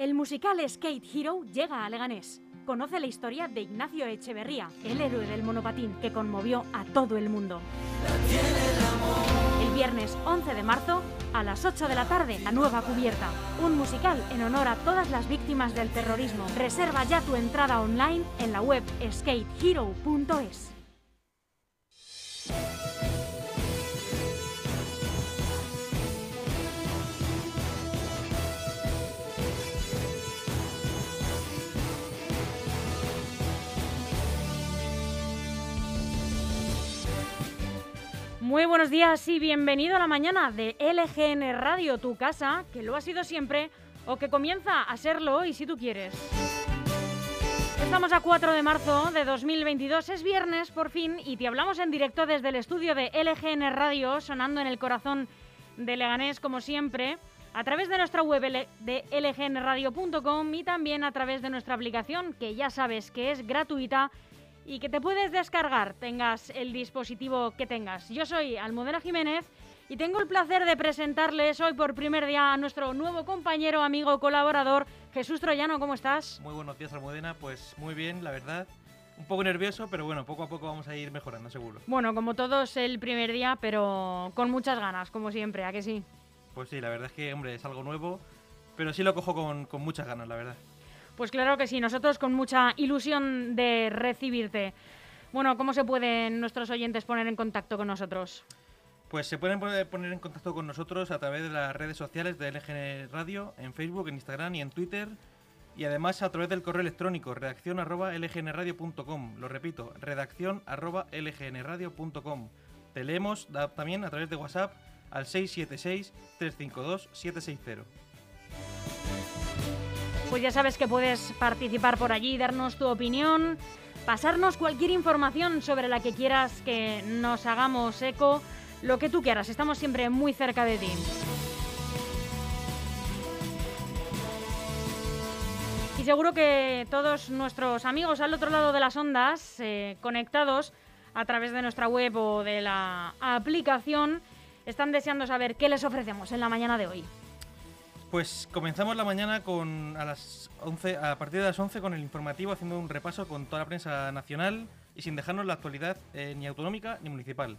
El musical Skate Hero llega a Leganés. Conoce la historia de Ignacio Echeverría, el héroe del monopatín que conmovió a todo el mundo. El viernes 11 de marzo, a las 8 de la tarde, La Nueva Cubierta. Un musical en honor a todas las víctimas del terrorismo. Reserva ya tu entrada online en la web skatehero.es. Muy buenos días y bienvenido a la mañana de LGN Radio, tu casa, que lo ha sido siempre o que comienza a serlo hoy si tú quieres. Estamos a 4 de marzo de 2022, es viernes por fin y te hablamos en directo desde el estudio de LGN Radio, sonando en el corazón de Leganés como siempre, a través de nuestra web de lgnradio.com y también a través de nuestra aplicación, que ya sabes que es gratuita y que te puedes descargar, tengas el dispositivo que tengas. Yo soy Almudena Jiménez y tengo el placer de presentarles hoy por primer día a nuestro nuevo compañero, amigo, colaborador, Jesús Troyano. ¿Cómo estás? Muy buenos días, Almudena. Pues muy bien, la verdad. Un poco nervioso, pero bueno, poco a poco vamos a ir mejorando, seguro. Bueno, como todos el primer día, pero con muchas ganas, como siempre, ¿a que sí? Pues sí, la verdad es que, hombre, es algo nuevo, pero sí lo cojo con, con muchas ganas, la verdad. Pues claro que sí, nosotros con mucha ilusión de recibirte. Bueno, ¿cómo se pueden nuestros oyentes poner en contacto con nosotros? Pues se pueden poner en contacto con nosotros a través de las redes sociales de LGN Radio, en Facebook, en Instagram y en Twitter. Y además a través del correo electrónico redacción arroba lgnradio.com. Lo repito, redacción arroba lgnradio.com. Te leemos también a través de WhatsApp al 676-352-760. Pues ya sabes que puedes participar por allí, darnos tu opinión, pasarnos cualquier información sobre la que quieras que nos hagamos eco, lo que tú quieras, estamos siempre muy cerca de ti. Y seguro que todos nuestros amigos al otro lado de las ondas, eh, conectados a través de nuestra web o de la aplicación, están deseando saber qué les ofrecemos en la mañana de hoy. Pues comenzamos la mañana con a las 11, a partir de las 11 con el informativo haciendo un repaso con toda la prensa nacional y sin dejarnos la actualidad eh, ni autonómica ni municipal.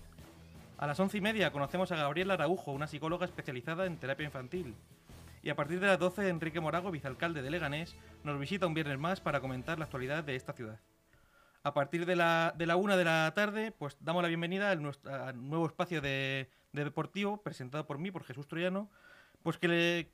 A las 11 y media conocemos a Gabriela Araujo, una psicóloga especializada en terapia infantil. Y a partir de las 12 Enrique Morago, vicealcalde de Leganés, nos visita un viernes más para comentar la actualidad de esta ciudad. A partir de la, de la una de la tarde, pues damos la bienvenida al, nuevo espacio de deportivo presentado por mí, por Jesús Troyano, pues que,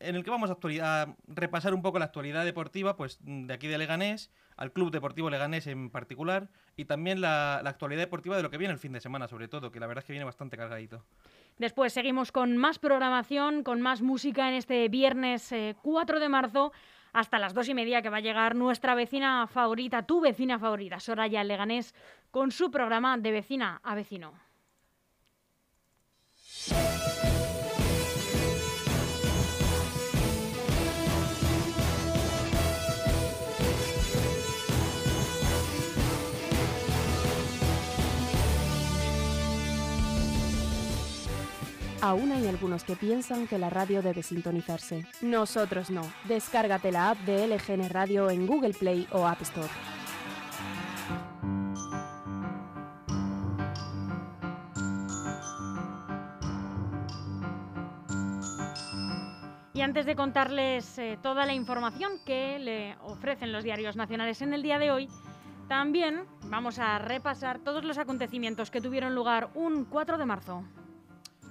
en el que vamos a, repasar un poco la actualidad deportiva pues de aquí de Leganés, al Club Deportivo Leganés en particular, y también la, actualidad deportiva de lo que viene el fin de semana, sobre todo, que la verdad es que viene bastante cargadito. Después seguimos con más programación, con más música en este viernes 4 eh, de marzo, hasta las dos y media que va a llegar nuestra vecina favorita, tu vecina favorita, Soraya Leganés, con su programa de vecina a vecino. Aún hay algunos que piensan que la radio debe sintonizarse. Nosotros no. Descárgate la app de LGN Radio en Google Play o App Store. Y antes de contarles eh, toda la información que le ofrecen los diarios nacionales en el día de hoy, también vamos a repasar todos los acontecimientos que tuvieron lugar un 4 de marzo.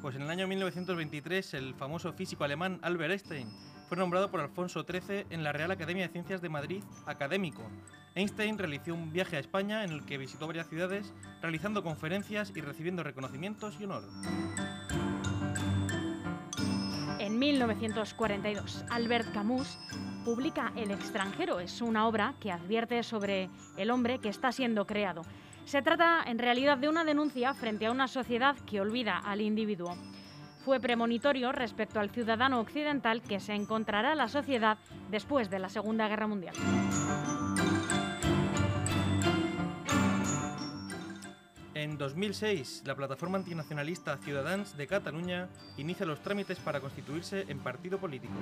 Pues en el año 1923 el famoso físico alemán Albert Einstein fue nombrado por Alfonso XIII en la Real Academia de Ciencias de Madrid académico. Einstein realizó un viaje a España en el que visitó varias ciudades, realizando conferencias y recibiendo reconocimientos y honor. En 1942, Albert Camus publica El extranjero. Es una obra que advierte sobre el hombre que está siendo creado. Se trata en realidad de una denuncia frente a una sociedad que olvida al individuo. Fue premonitorio respecto al ciudadano occidental que se encontrará la sociedad después de la Segunda Guerra Mundial. En 2006, la plataforma antinacionalista Ciudadans de Cataluña inicia los trámites para constituirse en partido político.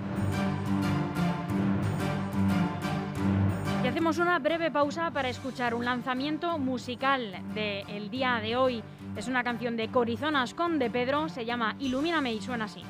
Hacemos una breve pausa para escuchar un lanzamiento musical del día de hoy. Es una canción de Corizonas con De Pedro, se llama Ilumíname y suena así.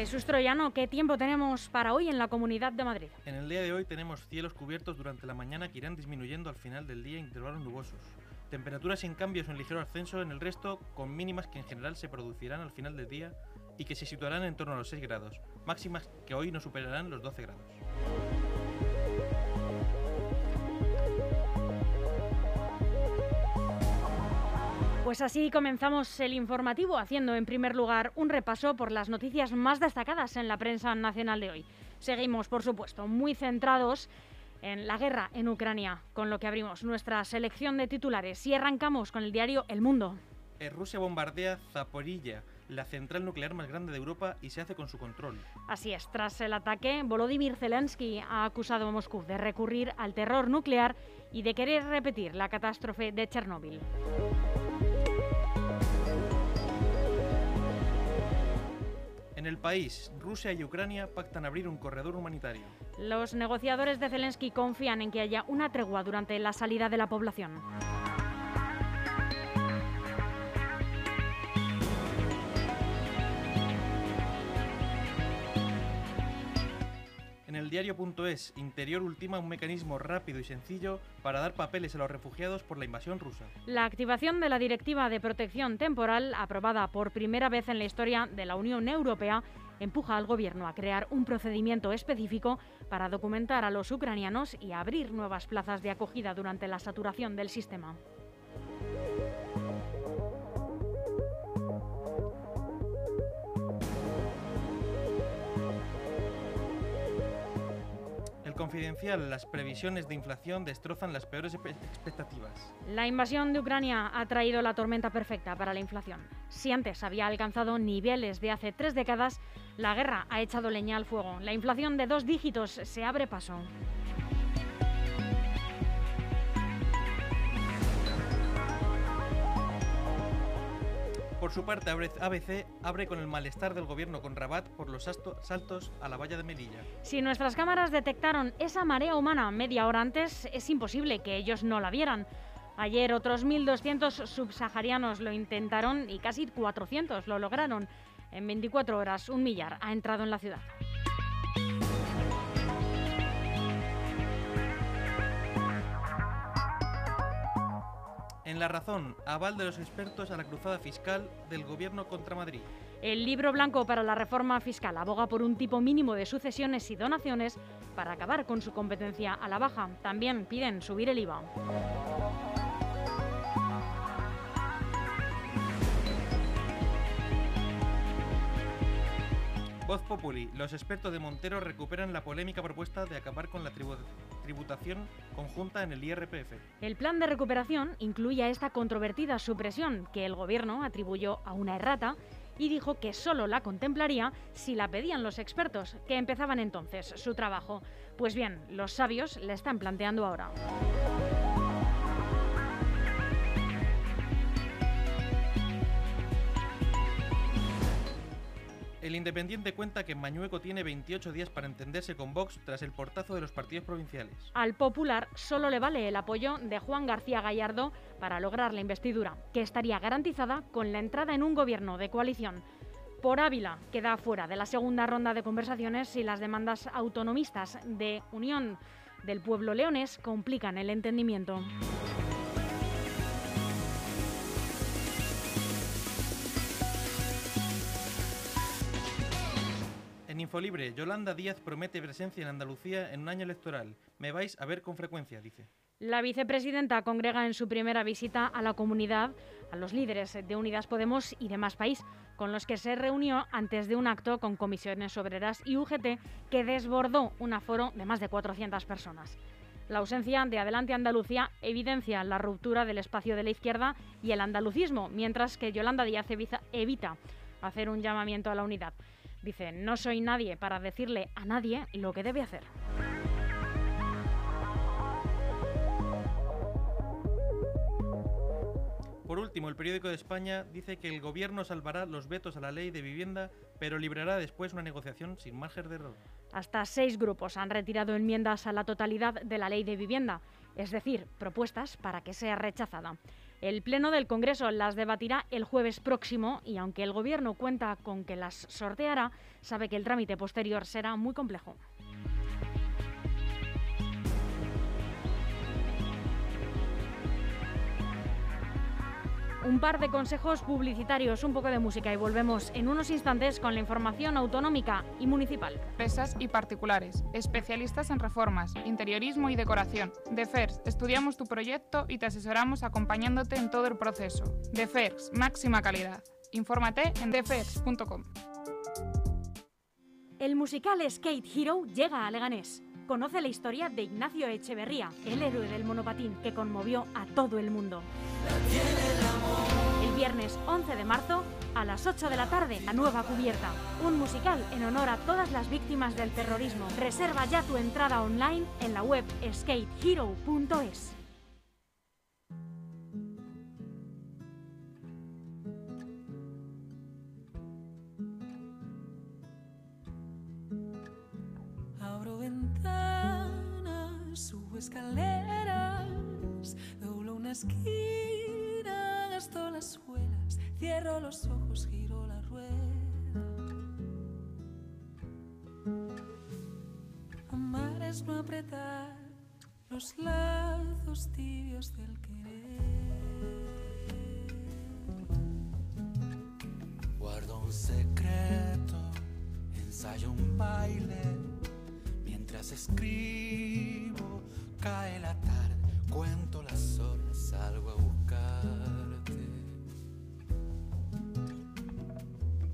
Jesús Troyano, ¿qué tiempo tenemos para hoy en la Comunidad de Madrid? En el día de hoy tenemos cielos cubiertos durante la mañana que irán disminuyendo al final del día intervalos nubosos. Temperaturas sin cambios o en ligero ascenso en el resto, con mínimas que en general se producirán al final del día y que se situarán en torno a los 6 grados, máximas que hoy no superarán los 12 grados. Pues así comenzamos el informativo haciendo en primer lugar un repaso por las noticias más destacadas en la prensa nacional de hoy. Seguimos, por supuesto, muy centrados en la guerra en Ucrania, con lo que abrimos nuestra selección de titulares y arrancamos con el diario El Mundo. Eh, Rusia bombardea Zaporilla, la central nuclear más grande de Europa, y se hace con su control. Así es, tras el ataque, Volodymyr Zelensky ha acusado a Moscú de recurrir al terror nuclear y de querer repetir la catástrofe de Chernóbil. En el país, Rusia y Ucrania pactan abrir un corredor humanitario. Los negociadores de Zelensky confían en que haya una tregua durante la salida de la población. diario.es, Interior ultima un mecanismo rápido y sencillo para dar papeles a los refugiados por la invasión rusa. La activación de la Directiva de Protección Temporal, aprobada por primera vez en la historia de la Unión Europea, empuja al Gobierno a crear un procedimiento específico para documentar a los ucranianos y abrir nuevas plazas de acogida durante la saturación del sistema. Confidencial, las previsiones de inflación destrozan las peores expectativas. La invasión de Ucrania ha traído la tormenta perfecta para la inflación. Si antes había alcanzado niveles de hace tres décadas, la guerra ha echado leña al fuego. La inflación de dos dígitos se abre paso. Por su parte, ABC abre con el malestar del gobierno con Rabat por los saltos a la valla de Melilla. Si nuestras cámaras detectaron esa marea humana media hora antes, es imposible que ellos no la vieran. Ayer otros 1.200 subsaharianos lo intentaron y casi 400 lo lograron. En 24 horas, un millar ha entrado en la ciudad. La razón, aval de los expertos a la cruzada fiscal del gobierno contra Madrid. El libro blanco para la reforma fiscal aboga por un tipo mínimo de sucesiones y donaciones para acabar con su competencia a la baja. También piden subir el IVA. Voz Populi, los expertos de Montero recuperan la polémica propuesta de acabar con la tribu- tributación conjunta en el IRPF. El plan de recuperación incluye a esta controvertida supresión que el gobierno atribuyó a una errata y dijo que solo la contemplaría si la pedían los expertos, que empezaban entonces su trabajo. Pues bien, los sabios le están planteando ahora. El Independiente cuenta que Mañueco tiene 28 días para entenderse con Vox tras el portazo de los partidos provinciales. Al Popular solo le vale el apoyo de Juan García Gallardo para lograr la investidura, que estaría garantizada con la entrada en un gobierno de coalición. Por Ávila queda fuera de la segunda ronda de conversaciones si las demandas autonomistas de Unión del Pueblo Leones complican el entendimiento. Infolibre, Yolanda Díaz promete presencia en Andalucía en un año electoral. Me vais a ver con frecuencia, dice. La vicepresidenta congrega en su primera visita a la comunidad a los líderes de Unidas Podemos y de Más País, con los que se reunió antes de un acto con comisiones obreras y UGT que desbordó un aforo de más de 400 personas. La ausencia de Adelante Andalucía evidencia la ruptura del espacio de la izquierda y el andalucismo, mientras que Yolanda Díaz evita hacer un llamamiento a la unidad. Dice, no soy nadie para decirle a nadie lo que debe hacer. Por último, el periódico de España dice que el gobierno salvará los vetos a la ley de vivienda, pero librará después una negociación sin margen de error. Hasta seis grupos han retirado enmiendas a la totalidad de la ley de vivienda, es decir, propuestas para que sea rechazada. El Pleno del Congreso las debatirá el jueves próximo y aunque el Gobierno cuenta con que las sorteará, sabe que el trámite posterior será muy complejo. Un par de consejos publicitarios, un poco de música y volvemos en unos instantes con la información autonómica y municipal. empresas y particulares, especialistas en reformas, interiorismo y decoración. De FERS, estudiamos tu proyecto y te asesoramos acompañándote en todo el proceso. De FERS, máxima calidad. Infórmate en defers.com. El musical Skate Hero llega a Leganés. Conoce la historia de Ignacio Echeverría, el héroe del monopatín que conmovió a todo el mundo. El viernes 11 de marzo, a las 8 de la tarde, La Nueva Cubierta. Un musical en honor a todas las víctimas del terrorismo. Reserva ya tu entrada online en la web skatehero.es. no apretar los lazos tibios del querer. Guardo un secreto, ensayo un baile, mientras escribo, cae la tarde, cuento las horas, salgo a buscarte.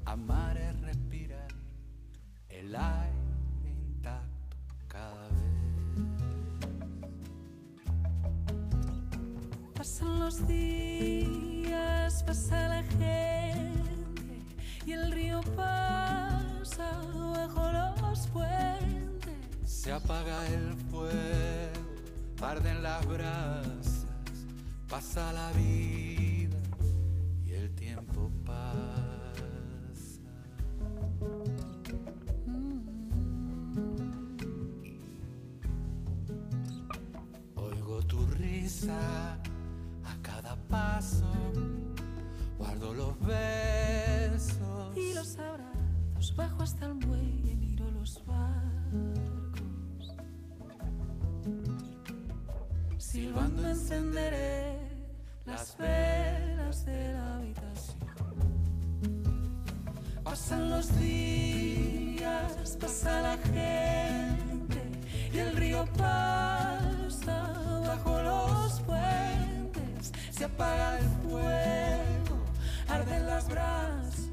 Amar es respirar el aire Se apaga el fuego, arden las brasas, pasa la vida y el tiempo pasa. Oigo tu risa a cada paso, guardo los besos Y los abrazos, bajo Pasan los días, pasa la gente y el río pasa bajo los puentes. Se apaga el fuego, arden las brasas.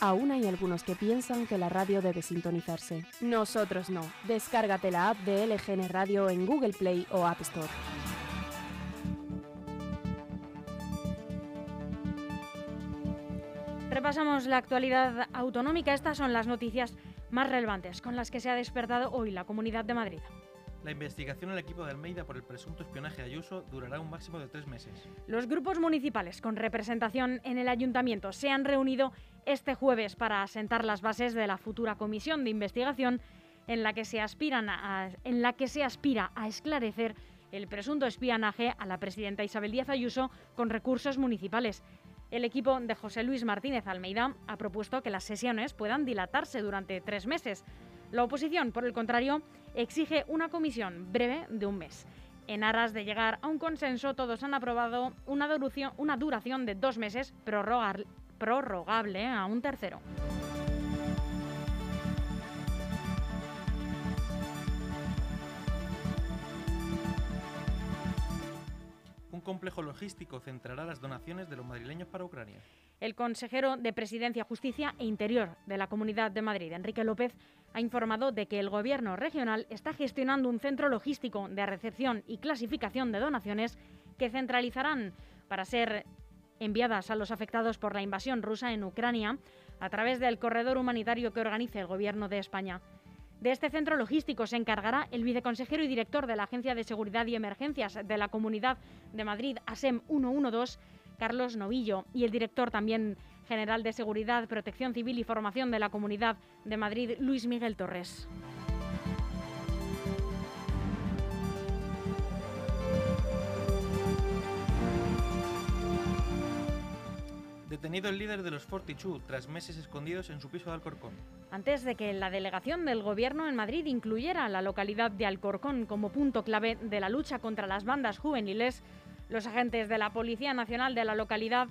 Aún hay algunos que piensan que la radio debe sintonizarse. Nosotros no. Descárgate la app de LGN Radio en Google Play o App Store. Repasamos la actualidad autonómica. Estas son las noticias más relevantes con las que se ha despertado hoy la Comunidad de Madrid. La investigación al equipo de Almeida por el presunto espionaje a Ayuso durará un máximo de tres meses. Los grupos municipales con representación en el ayuntamiento se han reunido este jueves para asentar las bases de la futura comisión de investigación en la que se, aspiran a- en la que se aspira a esclarecer el presunto espionaje a la presidenta Isabel Díaz Ayuso con recursos municipales. El equipo de José Luis Martínez Almeida ha propuesto que las sesiones puedan dilatarse durante tres meses. La oposición, por el contrario, exige una comisión breve de un mes. En aras de llegar a un consenso, todos han aprobado una duración, de dos meses prorrogable a un tercero. Complejo logístico centrará las donaciones de los madrileños para Ucrania. El consejero de Presidencia, Justicia e Interior de la Comunidad de Madrid, Enrique López, ha informado de que el Gobierno regional está gestionando un centro logístico de recepción y clasificación de donaciones que centralizarán para ser enviadas a los afectados por la invasión rusa en Ucrania a través del corredor humanitario que organice el Gobierno de España. De este centro logístico se encargará el viceconsejero y director de la Agencia de Seguridad y Emergencias de la Comunidad de Madrid, ASEM 112, Carlos Novillo, y el director también general de Seguridad, Protección Civil y Formación de la Comunidad de Madrid, Luis Miguel Torres. Detenido el líder de los Fortitude tras meses escondidos en su piso de Alcorcón. Antes de que la delegación del Gobierno en Madrid incluyera la localidad de Alcorcón como punto clave de la lucha contra las bandas juveniles, los agentes de la Policía Nacional de la localidad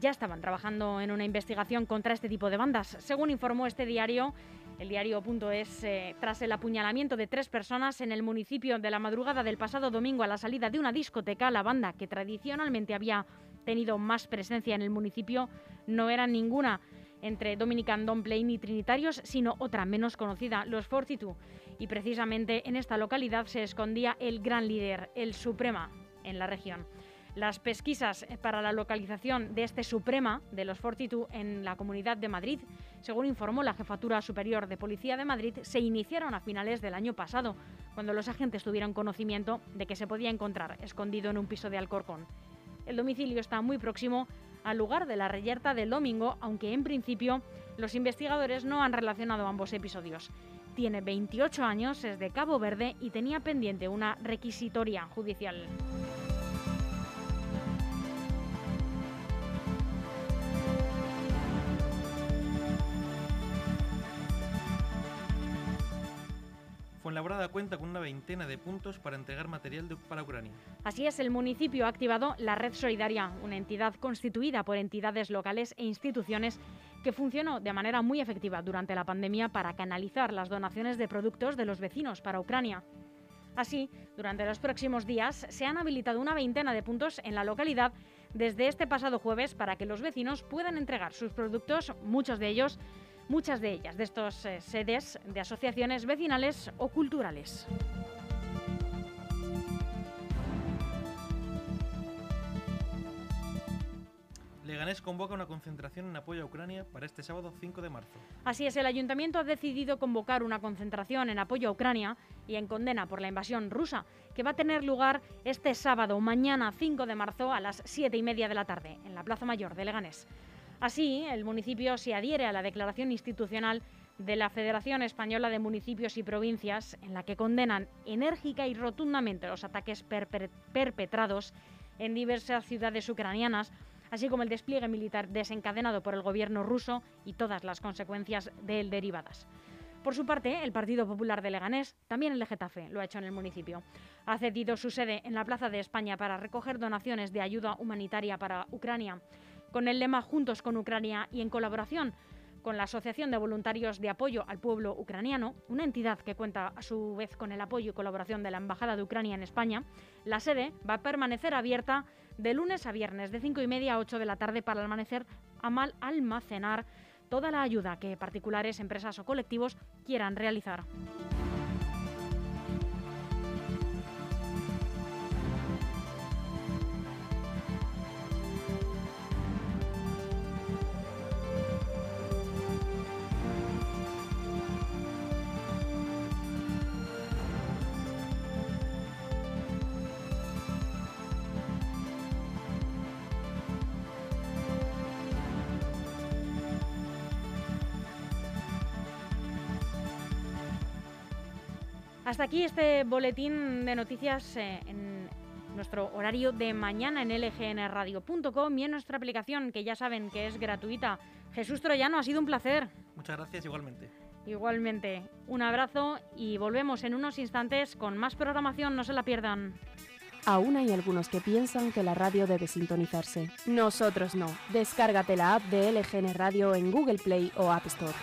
ya estaban trabajando en una investigación contra este tipo de bandas. Según informó este diario, el diario.es, eh, tras el apuñalamiento de tres personas en el municipio de la madrugada del pasado domingo a la salida de una discoteca, la banda que tradicionalmente había tenido más presencia en el municipio no era ninguna entre Dominican Domplay ni Trinitarios, sino otra menos conocida, los Fortitude. Y precisamente en esta localidad se escondía el gran líder, el Suprema, en la región. Las pesquisas para la localización de este Suprema de los Fortitude en la Comunidad de Madrid, según informó la Jefatura Superior de Policía de Madrid, se iniciaron a finales del año pasado, cuando los agentes tuvieron conocimiento de que se podía encontrar escondido en un piso de Alcorcón. El domicilio está muy próximo al lugar de la reyerta del domingo, aunque en principio los investigadores no han relacionado ambos episodios. Tiene 28 años, es de Cabo Verde y tenía pendiente una requisitoria judicial. Fuenlabrada cuenta con una veintena de puntos para entregar material de- para Ucrania. Así es, el municipio ha activado la Red Solidaria, una entidad constituida por entidades locales e instituciones que funcionó de manera muy efectiva durante la pandemia para canalizar las donaciones de productos de los vecinos para Ucrania. Así, durante los próximos días se han habilitado una veintena de puntos en la localidad desde este pasado jueves para que los vecinos puedan entregar sus productos, muchos de ellos, muchas de ellas de estos eh, sedes de asociaciones vecinales o culturales. Leganés convoca una concentración en apoyo a Ucrania para este sábado 5 de marzo. Así es, el ayuntamiento ha decidido convocar una concentración en apoyo a Ucrania y en condena por la invasión rusa, que va a tener lugar este sábado, mañana 5 de marzo, a las 7 y media de la tarde, en la Plaza Mayor de Leganés. Así, el municipio se adhiere a la declaración institucional de la Federación Española de Municipios y Provincias, en la que condenan enérgica y rotundamente los ataques perpe- perpetrados en diversas ciudades ucranianas, así como el despliegue militar desencadenado por el gobierno ruso y todas las consecuencias de él derivadas. Por su parte, el Partido Popular de Leganés, también el de lo ha hecho en el municipio. Ha cedido su sede en la Plaza de España para recoger donaciones de ayuda humanitaria para Ucrania, con el lema Juntos con Ucrania y en colaboración con la Asociación de Voluntarios de Apoyo al Pueblo Ucraniano, una entidad que cuenta a su vez con el apoyo y colaboración de la Embajada de Ucrania en España, la sede va a permanecer abierta de lunes a viernes de 5 y media a 8 de la tarde para almacenar, almacenar toda la ayuda que particulares, empresas o colectivos quieran realizar. Hasta aquí este boletín de noticias eh, en nuestro horario de mañana en lgnradio.com y en nuestra aplicación, que ya saben que es gratuita. Jesús Troyano, ha sido un placer. Muchas gracias igualmente. Igualmente, un abrazo y volvemos en unos instantes con más programación, no se la pierdan. Aún hay algunos que piensan que la radio debe sintonizarse. Nosotros no. Descárgate la app de LGN Radio en Google Play o App Store.